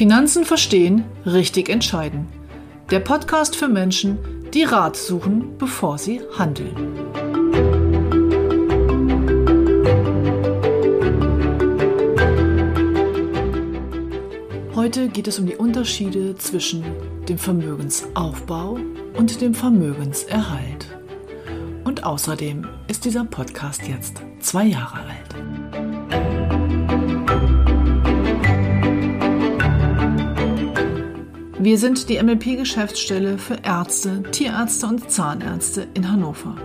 Finanzen verstehen, richtig entscheiden. Der Podcast für Menschen, die Rat suchen, bevor sie handeln. Heute geht es um die Unterschiede zwischen dem Vermögensaufbau und dem Vermögenserhalt. Außerdem ist dieser Podcast jetzt zwei Jahre alt. Wir sind die MLP-Geschäftsstelle für Ärzte, Tierärzte und Zahnärzte in Hannover.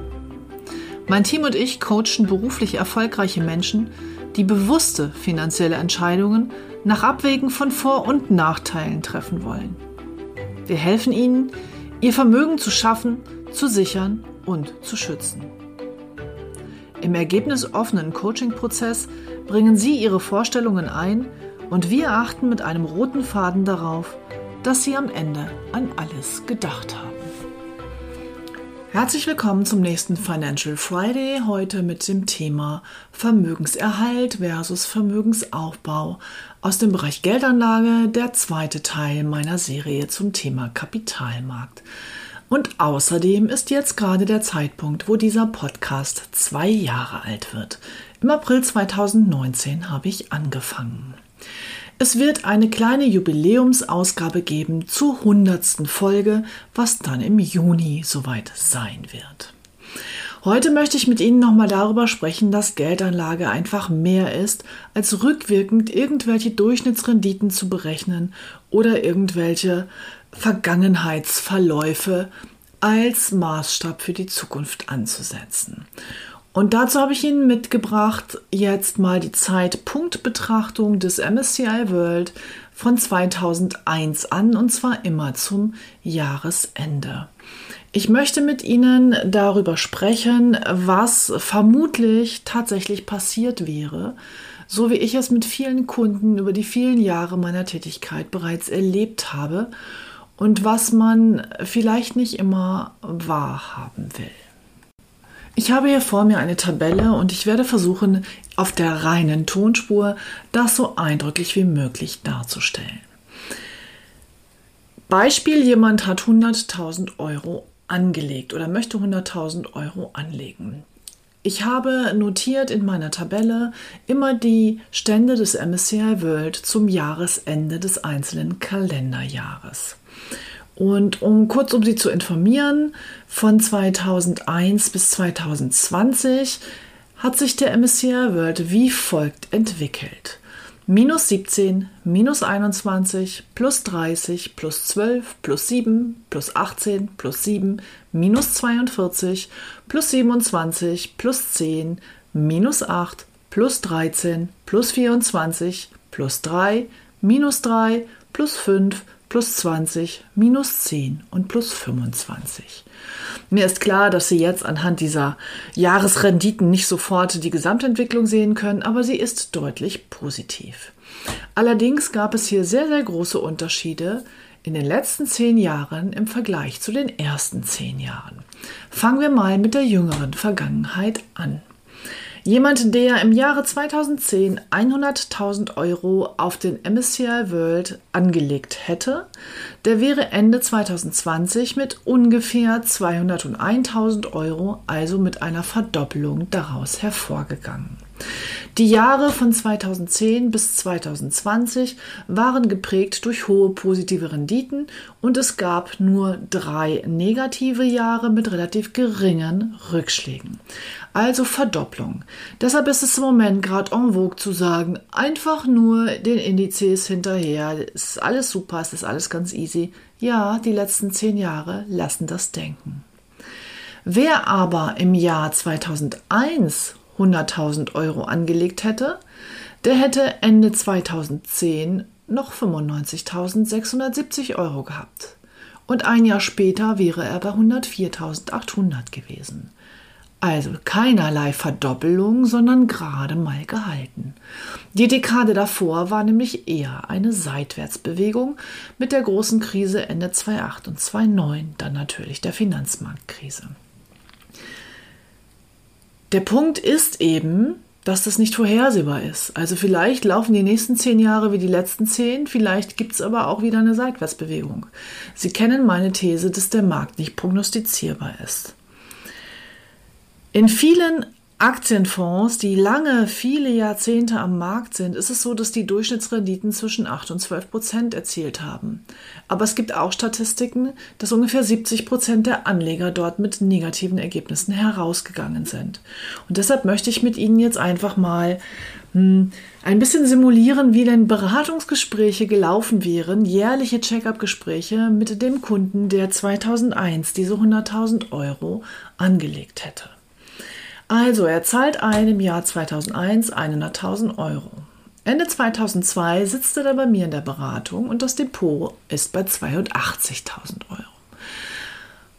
Mein Team und ich coachen beruflich erfolgreiche Menschen, die bewusste finanzielle Entscheidungen nach Abwägen von Vor- und Nachteilen treffen wollen. Wir helfen ihnen, ihr Vermögen zu schaffen, zu sichern und zu schützen. Im ergebnisoffenen Coaching-Prozess bringen Sie Ihre Vorstellungen ein und wir achten mit einem roten Faden darauf, dass Sie am Ende an alles gedacht haben. Herzlich willkommen zum nächsten Financial Friday, heute mit dem Thema Vermögenserhalt versus Vermögensaufbau aus dem Bereich Geldanlage, der zweite Teil meiner Serie zum Thema Kapitalmarkt. Und außerdem ist jetzt gerade der Zeitpunkt, wo dieser Podcast zwei Jahre alt wird. Im April 2019 habe ich angefangen. Es wird eine kleine Jubiläumsausgabe geben zur hundertsten Folge, was dann im Juni soweit sein wird. Heute möchte ich mit Ihnen nochmal darüber sprechen, dass Geldanlage einfach mehr ist, als rückwirkend irgendwelche Durchschnittsrenditen zu berechnen oder irgendwelche Vergangenheitsverläufe als Maßstab für die Zukunft anzusetzen. Und dazu habe ich Ihnen mitgebracht jetzt mal die Zeitpunktbetrachtung des MSCI World von 2001 an und zwar immer zum Jahresende. Ich möchte mit Ihnen darüber sprechen, was vermutlich tatsächlich passiert wäre, so wie ich es mit vielen Kunden über die vielen Jahre meiner Tätigkeit bereits erlebt habe und was man vielleicht nicht immer wahrhaben will. Ich habe hier vor mir eine Tabelle und ich werde versuchen, auf der reinen Tonspur das so eindrücklich wie möglich darzustellen. Beispiel, jemand hat 100.000 Euro angelegt oder möchte 100.000 Euro anlegen. Ich habe notiert in meiner Tabelle immer die Stände des MSCI World zum Jahresende des einzelnen Kalenderjahres. Und um kurz um Sie zu informieren, von 2001 bis 2020 hat sich der MSCI World wie folgt entwickelt. Minus 17, minus 21, plus 30, plus 12, plus 7, plus 18, plus 7, minus 42, plus 27, plus 10, minus 8, plus 13, plus 24, plus 3, minus 3, plus 5, plus 20, minus 10 und plus 25. Mir ist klar, dass Sie jetzt anhand dieser Jahresrenditen nicht sofort die Gesamtentwicklung sehen können, aber sie ist deutlich positiv. Allerdings gab es hier sehr, sehr große Unterschiede in den letzten zehn Jahren im Vergleich zu den ersten zehn Jahren. Fangen wir mal mit der jüngeren Vergangenheit an. Jemand, der im Jahre 2010 100.000 Euro auf den MSCI World angelegt hätte, der wäre Ende 2020 mit ungefähr 201.000 Euro, also mit einer Verdoppelung daraus hervorgegangen. Die Jahre von 2010 bis 2020 waren geprägt durch hohe positive Renditen und es gab nur drei negative Jahre mit relativ geringen Rückschlägen. Also Verdopplung. Deshalb ist es im Moment gerade en vogue zu sagen, einfach nur den Indizes hinterher. Ist alles super, ist alles ganz easy. Ja, die letzten zehn Jahre lassen das denken. Wer aber im Jahr 2001 100.000 Euro angelegt hätte, der hätte Ende 2010 noch 95.670 Euro gehabt. Und ein Jahr später wäre er bei 104.800 gewesen. Also keinerlei Verdoppelung, sondern gerade mal gehalten. Die Dekade davor war nämlich eher eine Seitwärtsbewegung mit der großen Krise Ende 2008 und 2009, dann natürlich der Finanzmarktkrise. Der Punkt ist eben, dass das nicht vorhersehbar ist. Also vielleicht laufen die nächsten zehn Jahre wie die letzten zehn, vielleicht gibt es aber auch wieder eine Seitwärtsbewegung. Sie kennen meine These, dass der Markt nicht prognostizierbar ist. In vielen Aktienfonds, die lange, viele Jahrzehnte am Markt sind, ist es so, dass die Durchschnittsrenditen zwischen 8 und 12 Prozent erzielt haben. Aber es gibt auch Statistiken, dass ungefähr 70 Prozent der Anleger dort mit negativen Ergebnissen herausgegangen sind. Und deshalb möchte ich mit Ihnen jetzt einfach mal hm, ein bisschen simulieren, wie denn Beratungsgespräche gelaufen wären, jährliche Check-up-Gespräche mit dem Kunden, der 2001 diese 100.000 Euro angelegt hätte. Also, er zahlt ein im Jahr 2001 100.000 Euro. Ende 2002 sitzt er da bei mir in der Beratung und das Depot ist bei 82.000 Euro.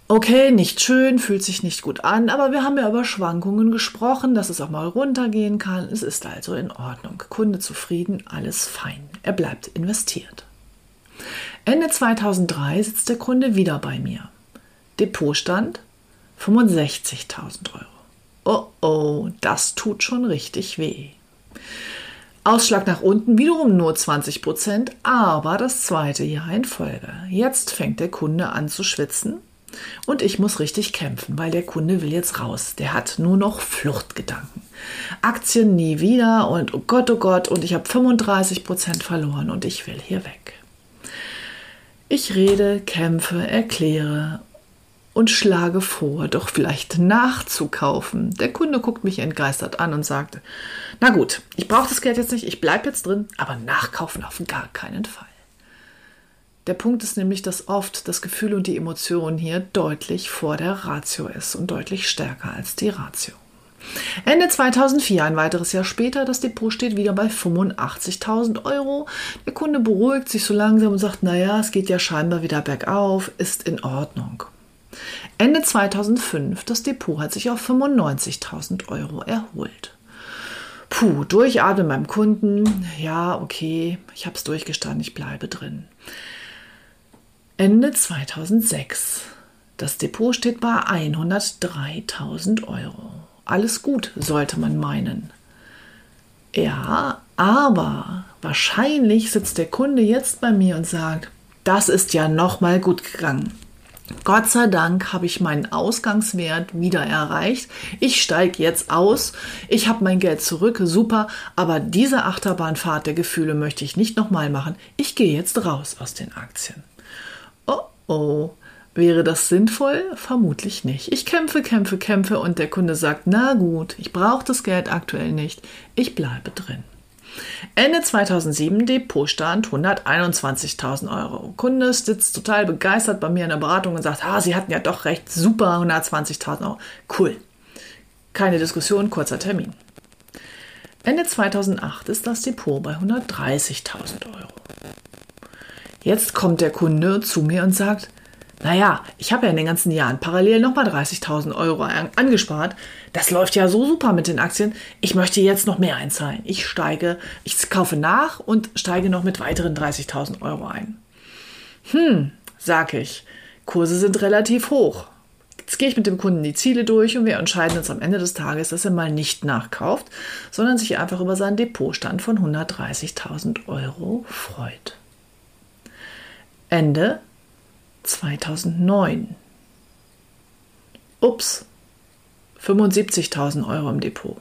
Okay, nicht schön, fühlt sich nicht gut an, aber wir haben ja über Schwankungen gesprochen, dass es auch mal runtergehen kann. Es ist also in Ordnung. Kunde zufrieden, alles fein. Er bleibt investiert. Ende 2003 sitzt der Kunde wieder bei mir. Depotstand 65.000 Euro oh das tut schon richtig weh. Ausschlag nach unten wiederum nur 20 Prozent, aber das zweite Jahr in Folge. Jetzt fängt der Kunde an zu schwitzen und ich muss richtig kämpfen, weil der Kunde will jetzt raus. Der hat nur noch Fluchtgedanken. Aktien nie wieder und oh Gott, oh Gott, und ich habe 35 Prozent verloren und ich will hier weg. Ich rede, kämpfe, erkläre und schlage vor, doch vielleicht nachzukaufen. Der Kunde guckt mich entgeistert an und sagt, na gut, ich brauche das Geld jetzt nicht, ich bleibe jetzt drin, aber nachkaufen auf gar keinen Fall. Der Punkt ist nämlich, dass oft das Gefühl und die Emotion hier deutlich vor der Ratio ist und deutlich stärker als die Ratio. Ende 2004, ein weiteres Jahr später, das Depot steht wieder bei 85.000 Euro. Der Kunde beruhigt sich so langsam und sagt, naja, es geht ja scheinbar wieder bergauf, ist in Ordnung. Ende 2005, das Depot hat sich auf 95.000 Euro erholt. Puh, durchatmen beim Kunden. Ja, okay, ich habe es durchgestanden, ich bleibe drin. Ende 2006. Das Depot steht bei 103.000 Euro. Alles gut, sollte man meinen. Ja, aber wahrscheinlich sitzt der Kunde jetzt bei mir und sagt, das ist ja noch mal gut gegangen. Gott sei Dank habe ich meinen Ausgangswert wieder erreicht. Ich steige jetzt aus. Ich habe mein Geld zurück. Super. Aber diese Achterbahnfahrt der Gefühle möchte ich nicht nochmal machen. Ich gehe jetzt raus aus den Aktien. Oh oh. Wäre das sinnvoll? Vermutlich nicht. Ich kämpfe, kämpfe, kämpfe und der Kunde sagt, na gut, ich brauche das Geld aktuell nicht. Ich bleibe drin. Ende 2007 Depotstand 121.000 Euro. Kunde sitzt total begeistert bei mir in der Beratung und sagt, ah, Sie hatten ja doch recht, super 120.000 Euro. Cool. Keine Diskussion, kurzer Termin. Ende 2008 ist das Depot bei 130.000 Euro. Jetzt kommt der Kunde zu mir und sagt, naja, ich habe ja in den ganzen Jahren parallel nochmal 30.000 Euro angespart. Das läuft ja so super mit den Aktien. Ich möchte jetzt noch mehr einzahlen. Ich steige, ich kaufe nach und steige noch mit weiteren 30.000 Euro ein. Hm, sag ich, Kurse sind relativ hoch. Jetzt gehe ich mit dem Kunden die Ziele durch und wir entscheiden uns am Ende des Tages, dass er mal nicht nachkauft, sondern sich einfach über seinen Depotstand von 130.000 Euro freut. Ende 2009. Ups, 75.000 Euro im Depot.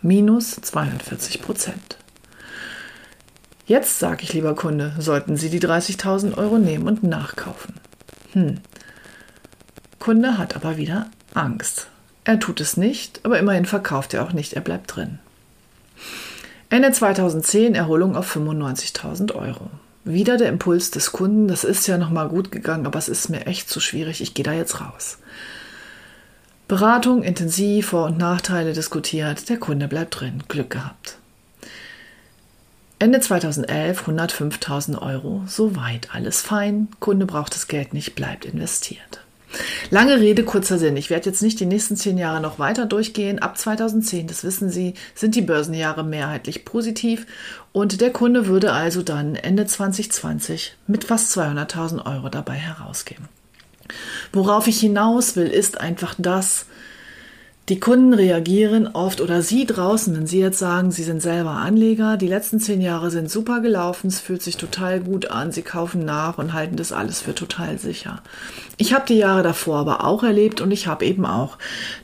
Minus 42 Prozent. Jetzt sage ich, lieber Kunde, sollten Sie die 30.000 Euro nehmen und nachkaufen. Hm. Kunde hat aber wieder Angst. Er tut es nicht, aber immerhin verkauft er auch nicht, er bleibt drin. Ende 2010 Erholung auf 95.000 Euro wieder der Impuls des Kunden, das ist ja nochmal gut gegangen, aber es ist mir echt zu schwierig, ich gehe da jetzt raus. Beratung intensiv, Vor- und Nachteile diskutiert, der Kunde bleibt drin, Glück gehabt. Ende 2011 105.000 Euro, soweit alles fein, Kunde braucht das Geld nicht, bleibt investiert. Lange Rede, kurzer Sinn. Ich werde jetzt nicht die nächsten zehn Jahre noch weiter durchgehen. Ab 2010, das wissen Sie, sind die Börsenjahre mehrheitlich positiv und der Kunde würde also dann Ende 2020 mit fast 200.000 Euro dabei herausgehen. Worauf ich hinaus will, ist einfach das, Die Kunden reagieren oft oder Sie draußen, wenn Sie jetzt sagen, Sie sind selber Anleger, die letzten zehn Jahre sind super gelaufen, es fühlt sich total gut an, Sie kaufen nach und halten das alles für total sicher. Ich habe die Jahre davor aber auch erlebt und ich habe eben auch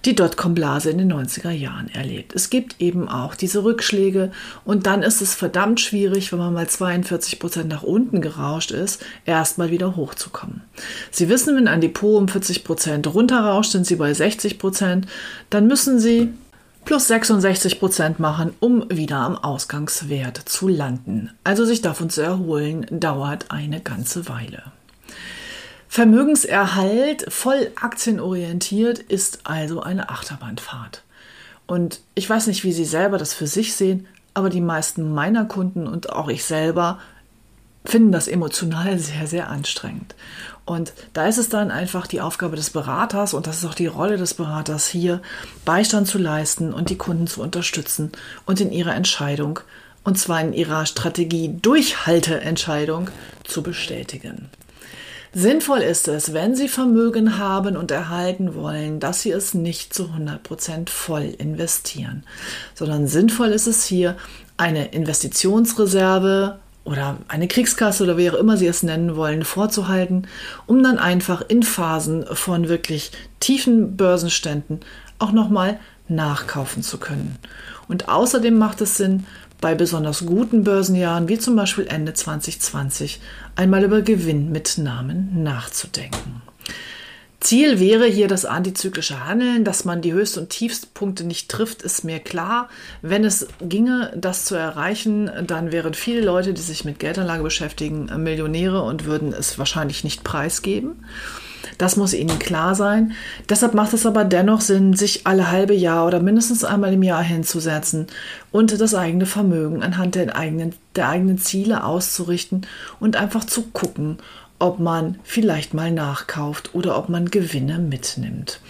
die Dotcom-Blase in den 90er Jahren erlebt. Es gibt eben auch diese Rückschläge und dann ist es verdammt schwierig, wenn man mal 42 Prozent nach unten gerauscht ist, erstmal wieder hochzukommen. Sie wissen, wenn ein Depot um 40 Prozent runterrauscht, sind Sie bei 60 Prozent dann müssen Sie plus 66 Prozent machen, um wieder am Ausgangswert zu landen. Also sich davon zu erholen, dauert eine ganze Weile. Vermögenserhalt voll aktienorientiert ist also eine Achterbahnfahrt. Und ich weiß nicht, wie Sie selber das für sich sehen, aber die meisten meiner Kunden und auch ich selber finden das emotional sehr, sehr anstrengend. Und da ist es dann einfach die Aufgabe des Beraters und das ist auch die Rolle des Beraters hier, Beistand zu leisten und die Kunden zu unterstützen und in ihrer Entscheidung, und zwar in ihrer Strategie Durchhalteentscheidung, zu bestätigen. Sinnvoll ist es, wenn Sie Vermögen haben und erhalten wollen, dass Sie es nicht zu 100% voll investieren, sondern sinnvoll ist es hier, eine Investitionsreserve oder eine Kriegskasse oder wie auch immer Sie es nennen wollen, vorzuhalten, um dann einfach in Phasen von wirklich tiefen Börsenständen auch nochmal nachkaufen zu können. Und außerdem macht es Sinn, bei besonders guten Börsenjahren wie zum Beispiel Ende 2020 einmal über Gewinnmitnahmen nachzudenken. Ziel wäre hier das antizyklische Handeln, dass man die Höchst- und Tiefstpunkte nicht trifft, ist mir klar. Wenn es ginge, das zu erreichen, dann wären viele Leute, die sich mit Geldanlage beschäftigen, Millionäre und würden es wahrscheinlich nicht preisgeben. Das muss Ihnen klar sein. Deshalb macht es aber dennoch Sinn, sich alle halbe Jahr oder mindestens einmal im Jahr hinzusetzen und das eigene Vermögen anhand der eigenen, der eigenen Ziele auszurichten und einfach zu gucken, ob man vielleicht mal nachkauft oder ob man Gewinne mitnimmt.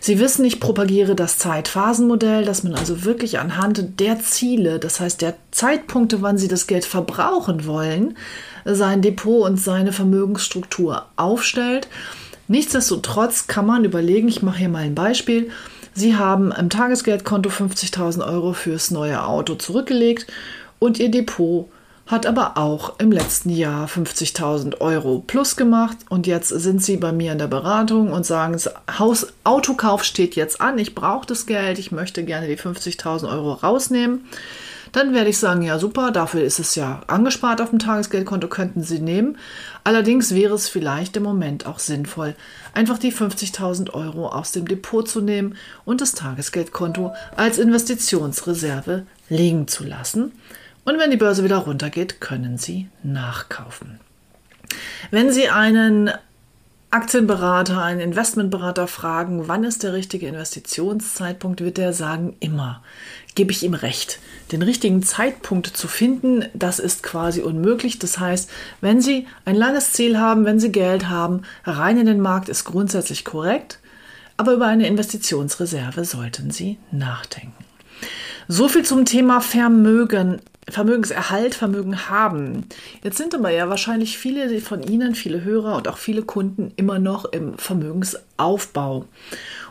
Sie wissen, ich propagiere das Zeitphasenmodell, dass man also wirklich anhand der Ziele, das heißt der Zeitpunkte, wann Sie das Geld verbrauchen wollen, sein Depot und seine Vermögensstruktur aufstellt. Nichtsdestotrotz kann man überlegen, ich mache hier mal ein Beispiel, Sie haben im Tagesgeldkonto 50.000 Euro fürs neue Auto zurückgelegt und Ihr Depot hat aber auch im letzten Jahr 50.000 Euro plus gemacht und jetzt sind sie bei mir in der Beratung und sagen, Haus Autokauf steht jetzt an, ich brauche das Geld, ich möchte gerne die 50.000 Euro rausnehmen. Dann werde ich sagen, ja super, dafür ist es ja angespart auf dem Tagesgeldkonto, könnten Sie nehmen. Allerdings wäre es vielleicht im Moment auch sinnvoll, einfach die 50.000 Euro aus dem Depot zu nehmen und das Tagesgeldkonto als Investitionsreserve liegen zu lassen und wenn die Börse wieder runtergeht, können Sie nachkaufen. Wenn Sie einen Aktienberater, einen Investmentberater fragen, wann ist der richtige Investitionszeitpunkt, wird er sagen, immer. Gebe ich ihm recht. Den richtigen Zeitpunkt zu finden, das ist quasi unmöglich. Das heißt, wenn Sie ein langes Ziel haben, wenn Sie Geld haben, rein in den Markt ist grundsätzlich korrekt, aber über eine Investitionsreserve sollten Sie nachdenken. So viel zum Thema Vermögen. Vermögenserhalt, Vermögen haben. Jetzt sind aber ja wahrscheinlich viele von Ihnen, viele Hörer und auch viele Kunden immer noch im Vermögensaufbau.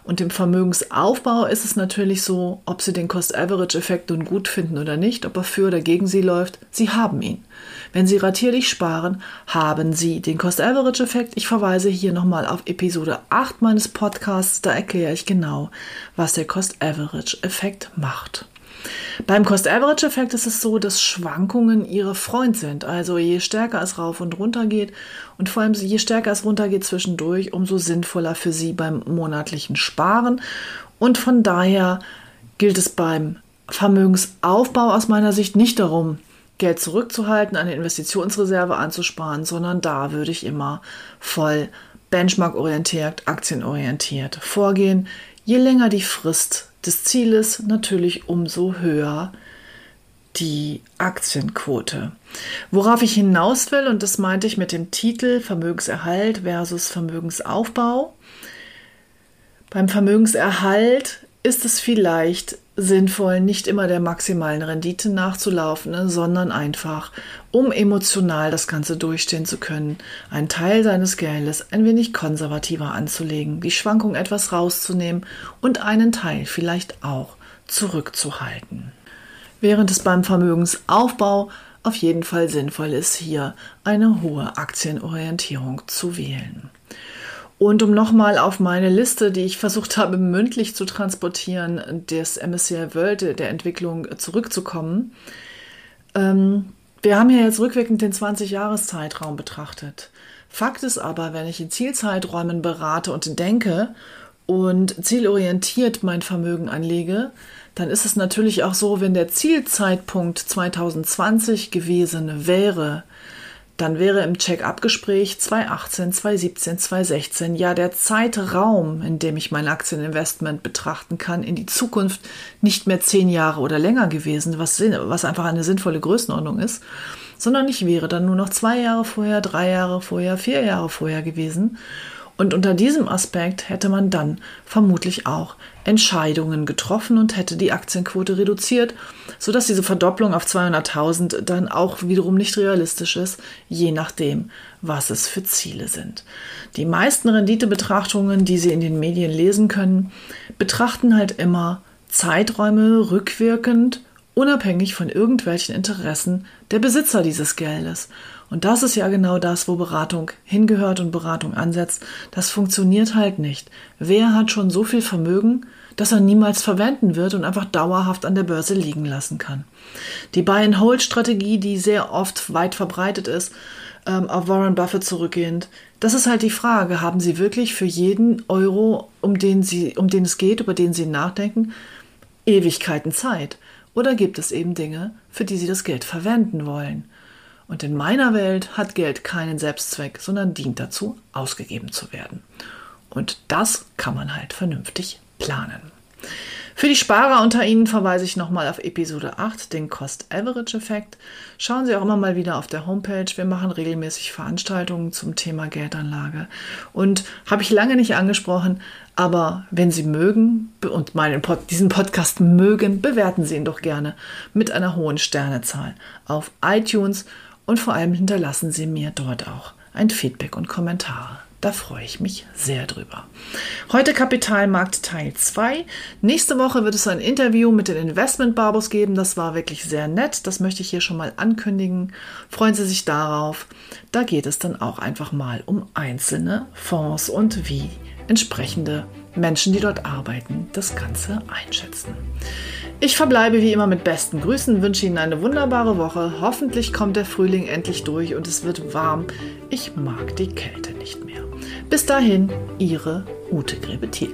Und im Vermögensaufbau ist es natürlich so, ob Sie den Cost-Average-Effekt nun gut finden oder nicht, ob er für oder gegen Sie läuft, Sie haben ihn. Wenn Sie ratierlich sparen, haben Sie den Cost-Average-Effekt. Ich verweise hier nochmal auf Episode 8 meines Podcasts, da erkläre ich genau, was der Cost-Average-Effekt macht. Beim Cost-Average-Effekt ist es so, dass Schwankungen ihre Freund sind. Also je stärker es rauf und runter geht und vor allem je stärker es runter geht zwischendurch, umso sinnvoller für Sie beim monatlichen Sparen. Und von daher gilt es beim Vermögensaufbau aus meiner Sicht nicht darum, Geld zurückzuhalten, eine Investitionsreserve anzusparen, sondern da würde ich immer voll benchmark-orientiert, aktienorientiert vorgehen. Je länger die Frist des Zieles natürlich umso höher die Aktienquote. Worauf ich hinaus will, und das meinte ich mit dem Titel Vermögenserhalt versus Vermögensaufbau. Beim Vermögenserhalt ist es vielleicht sinnvoll, nicht immer der maximalen Rendite nachzulaufen, ne, sondern einfach, um emotional das Ganze durchstehen zu können, einen Teil seines Geldes ein wenig konservativer anzulegen, die Schwankung etwas rauszunehmen und einen Teil vielleicht auch zurückzuhalten. Während es beim Vermögensaufbau auf jeden Fall sinnvoll ist, hier eine hohe Aktienorientierung zu wählen. Und um nochmal auf meine Liste, die ich versucht habe mündlich zu transportieren, des MSCI World, der Entwicklung zurückzukommen. Ähm, wir haben ja jetzt rückwirkend den 20-Jahres-Zeitraum betrachtet. Fakt ist aber, wenn ich in Zielzeiträumen berate und denke und zielorientiert mein Vermögen anlege, dann ist es natürlich auch so, wenn der Zielzeitpunkt 2020 gewesen wäre, dann wäre im Check-up-Gespräch 2018, 2017, 2016 ja der Zeitraum, in dem ich mein Aktieninvestment betrachten kann, in die Zukunft nicht mehr zehn Jahre oder länger gewesen, was, was einfach eine sinnvolle Größenordnung ist, sondern ich wäre dann nur noch zwei Jahre vorher, drei Jahre vorher, vier Jahre vorher gewesen. Und unter diesem Aspekt hätte man dann vermutlich auch Entscheidungen getroffen und hätte die Aktienquote reduziert, sodass diese Verdopplung auf 200.000 dann auch wiederum nicht realistisch ist, je nachdem, was es für Ziele sind. Die meisten Renditebetrachtungen, die Sie in den Medien lesen können, betrachten halt immer Zeiträume rückwirkend, unabhängig von irgendwelchen Interessen der Besitzer dieses Geldes. Und das ist ja genau das, wo Beratung hingehört und Beratung ansetzt. Das funktioniert halt nicht. Wer hat schon so viel Vermögen, dass er niemals verwenden wird und einfach dauerhaft an der Börse liegen lassen kann? Die Buy-and-Hold-Strategie, die sehr oft weit verbreitet ist, ähm, auf Warren Buffett zurückgehend, das ist halt die Frage, haben Sie wirklich für jeden Euro, um den, Sie, um den es geht, über den Sie nachdenken, Ewigkeiten Zeit? Oder gibt es eben Dinge, für die Sie das Geld verwenden wollen? Und in meiner Welt hat Geld keinen Selbstzweck, sondern dient dazu, ausgegeben zu werden. Und das kann man halt vernünftig planen. Für die Sparer unter Ihnen verweise ich nochmal auf Episode 8, den Cost-Average-Effekt. Schauen Sie auch immer mal wieder auf der Homepage. Wir machen regelmäßig Veranstaltungen zum Thema Geldanlage. Und habe ich lange nicht angesprochen, aber wenn Sie mögen und meinen Pod diesen Podcast mögen, bewerten Sie ihn doch gerne mit einer hohen Sternezahl auf iTunes und vor allem hinterlassen Sie mir dort auch ein Feedback und Kommentare. Da freue ich mich sehr drüber. Heute Kapitalmarkt Teil 2. Nächste Woche wird es ein Interview mit den Investment Barbos geben. Das war wirklich sehr nett. Das möchte ich hier schon mal ankündigen. Freuen Sie sich darauf. Da geht es dann auch einfach mal um einzelne Fonds und wie entsprechende Menschen, die dort arbeiten, das Ganze einschätzen. Ich verbleibe wie immer mit besten Grüßen, wünsche Ihnen eine wunderbare Woche. Hoffentlich kommt der Frühling endlich durch und es wird warm. Ich mag die Kälte nicht mehr. Bis dahin, Ihre Ute Grebethiel.